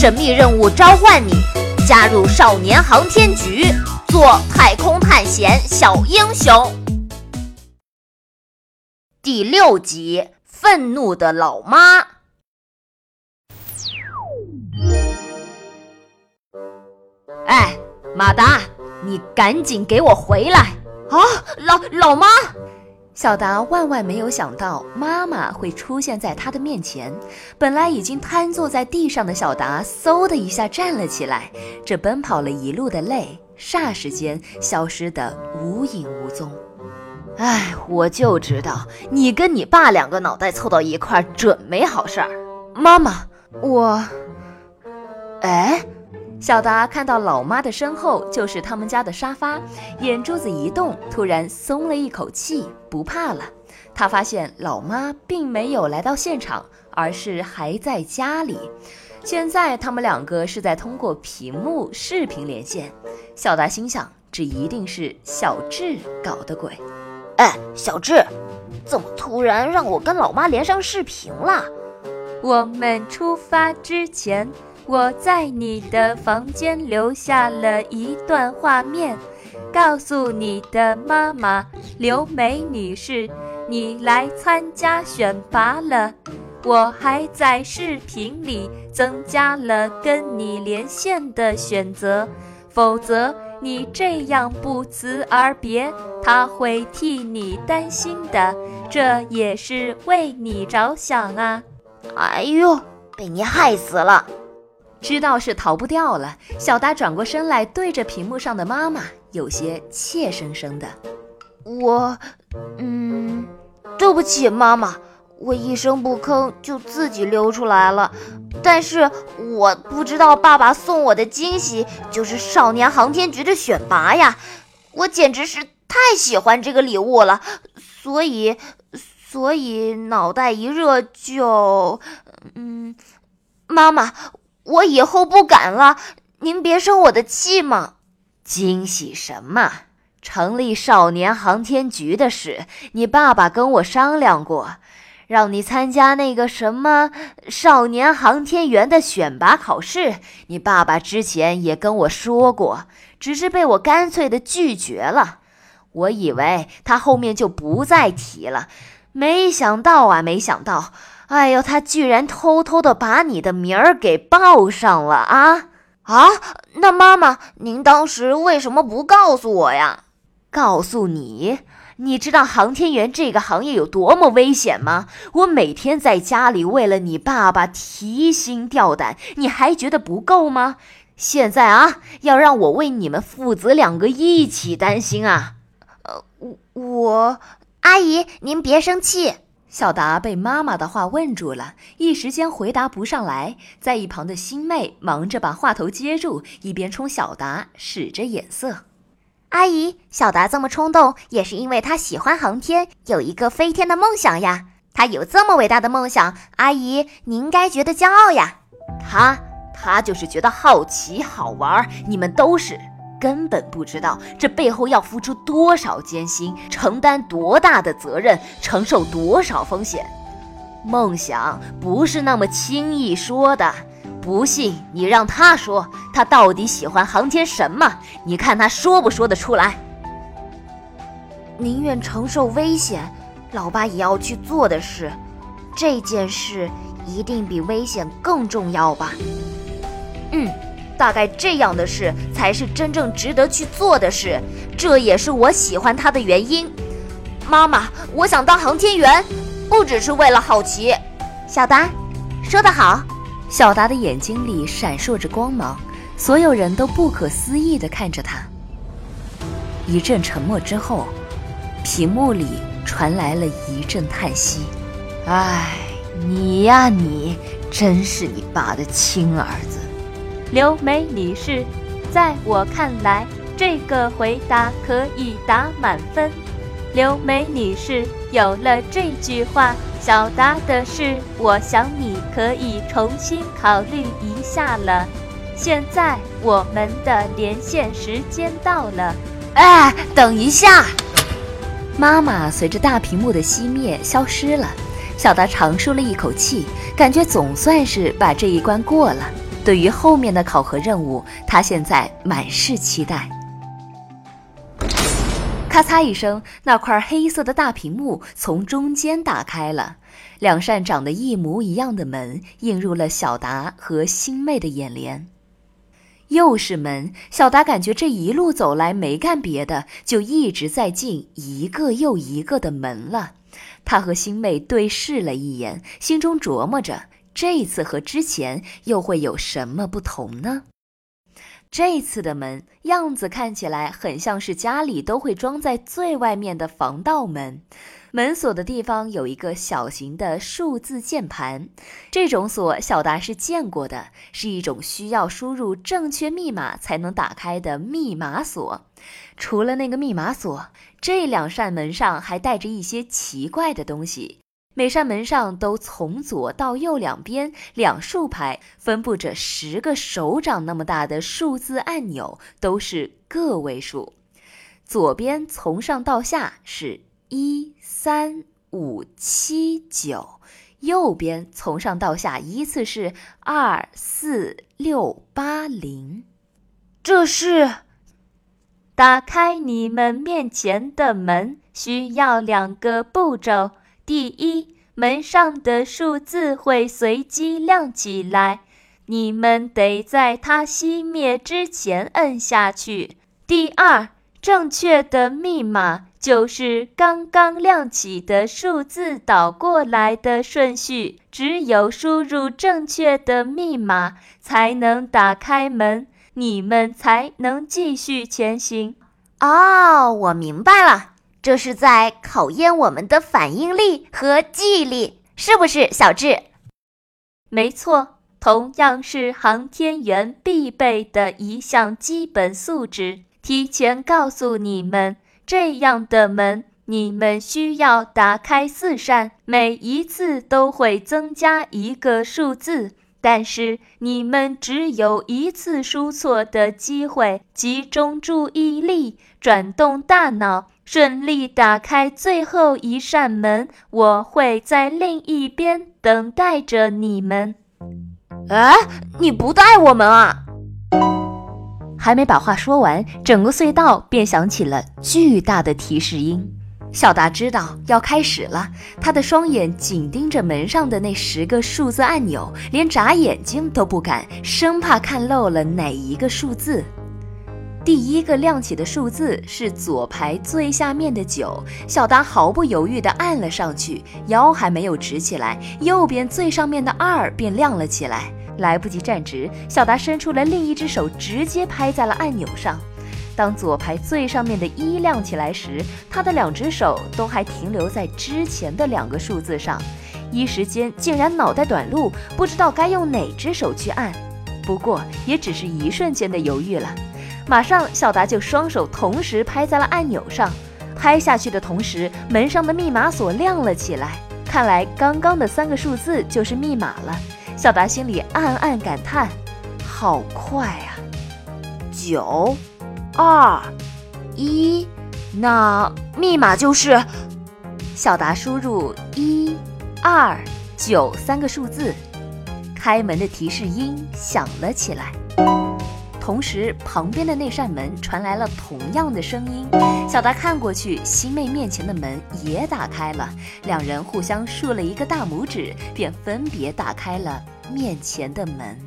神秘任务召唤你，加入少年航天局，做太空探险小英雄。第六集：愤怒的老妈。哎，马达，你赶紧给我回来！啊，老老妈。小达万万没有想到妈妈会出现在他的面前。本来已经瘫坐在地上的小达，嗖的一下站了起来。这奔跑了一路的泪，霎时间消失得无影无踪。哎，我就知道你跟你爸两个脑袋凑到一块儿，准没好事儿。妈妈，我……哎。小达看到老妈的身后就是他们家的沙发，眼珠子一动，突然松了一口气，不怕了。他发现老妈并没有来到现场，而是还在家里。现在他们两个是在通过屏幕视频连线。小达心想，这一定是小智搞的鬼。哎，小智，怎么突然让我跟老妈连上视频了？我们出发之前。我在你的房间留下了一段画面，告诉你的妈妈刘梅女士，你来参加选拔了。我还在视频里增加了跟你连线的选择，否则你这样不辞而别，他会替你担心的。这也是为你着想啊！哎呦，被你害死了！知道是逃不掉了，小达转过身来，对着屏幕上的妈妈，有些怯生生的：“我，嗯，对不起，妈妈，我一声不吭就自己溜出来了。但是我不知道爸爸送我的惊喜就是少年航天局的选拔呀，我简直是太喜欢这个礼物了，所以，所以脑袋一热就，嗯，妈妈。”我以后不敢了，您别生我的气嘛！惊喜什么？成立少年航天局的事，你爸爸跟我商量过，让你参加那个什么少年航天员的选拔考试。你爸爸之前也跟我说过，只是被我干脆的拒绝了。我以为他后面就不再提了，没想到啊，没想到。哎呦，他居然偷偷的把你的名儿给报上了啊啊！那妈妈，您当时为什么不告诉我呀？告诉你，你知道航天员这个行业有多么危险吗？我每天在家里为了你爸爸提心吊胆，你还觉得不够吗？现在啊，要让我为你们父子两个一起担心啊！呃，我，阿姨，您别生气。小达被妈妈的话问住了，一时间回答不上来。在一旁的星妹忙着把话头接住，一边冲小达使着眼色。阿姨，小达这么冲动，也是因为他喜欢航天，有一个飞天的梦想呀。他有这么伟大的梦想，阿姨你应该觉得骄傲呀。他，他就是觉得好奇好玩，你们都是。根本不知道这背后要付出多少艰辛，承担多大的责任，承受多少风险。梦想不是那么轻易说的。不信你让他说，他到底喜欢航天什么？你看他说不说得出来？宁愿承受危险，老爸也要去做的事。这件事一定比危险更重要吧？嗯。大概这样的事才是真正值得去做的事，这也是我喜欢他的原因。妈妈，我想当航天员，不只是为了好奇。小达，说得好。小达的眼睛里闪烁着光芒，所有人都不可思议地看着他。一阵沉默之后，屏幕里传来了一阵叹息：“唉，你呀，你真是你爸的亲儿子。”刘梅女士，在我看来，这个回答可以打满分。刘梅女士，有了这句话，小达的事，我想你可以重新考虑一下了。现在我们的连线时间到了。哎，等一下！妈妈随着大屏幕的熄灭消失了。小达长舒了一口气，感觉总算是把这一关过了。对于后面的考核任务，他现在满是期待。咔嚓一声，那块黑色的大屏幕从中间打开了，两扇长得一模一样的门映入了小达和星妹的眼帘。又是门，小达感觉这一路走来没干别的，就一直在进一个又一个的门了。他和星妹对视了一眼，心中琢磨着，这一次和之前又会有什么不同呢？这次的门样子看起来很像是家里都会装在最外面的防盗门，门锁的地方有一个小型的数字键盘。这种锁小达是见过的，是一种需要输入正确密码才能打开的密码锁。除了那个密码锁，这两扇门上还带着一些奇怪的东西。每扇门上都从左到右两边两竖排分布着十个手掌那么大的数字按钮，都是个位数。左边从上到下是一三五七九，右边从上到下依次是二四六八零。这是打开你们面前的门需要两个步骤。第一，门上的数字会随机亮起来，你们得在它熄灭之前摁下去。第二，正确的密码就是刚刚亮起的数字倒过来的顺序，只有输入正确的密码才能打开门，你们才能继续前行。哦，我明白了。这是在考验我们的反应力和记忆力，是不是，小智？没错，同样是航天员必备的一项基本素质。提前告诉你们，这样的门你们需要打开四扇，每一次都会增加一个数字，但是你们只有一次输错的机会。集中注意力，转动大脑。顺利打开最后一扇门，我会在另一边等待着你们。哎，你不带我们啊？还没把话说完，整个隧道便响起了巨大的提示音。小达知道要开始了，他的双眼紧盯着门上的那十个数字按钮，连眨眼睛都不敢，生怕看漏了哪一个数字。第一个亮起的数字是左排最下面的九，小达毫不犹豫地按了上去，腰还没有直起来，右边最上面的二便亮了起来。来不及站直，小达伸出了另一只手，直接拍在了按钮上。当左排最上面的一亮起来时，他的两只手都还停留在之前的两个数字上，一时间竟然脑袋短路，不知道该用哪只手去按。不过也只是一瞬间的犹豫了。马上，小达就双手同时拍在了按钮上，拍下去的同时，门上的密码锁亮了起来。看来刚刚的三个数字就是密码了。小达心里暗暗感叹：好快啊！九、二、一，那密码就是……小达输入一、二、九三个数字，开门的提示音响了起来。同时，旁边的那扇门传来了同样的声音。小达看过去，西妹面前的门也打开了。两人互相竖了一个大拇指，便分别打开了面前的门。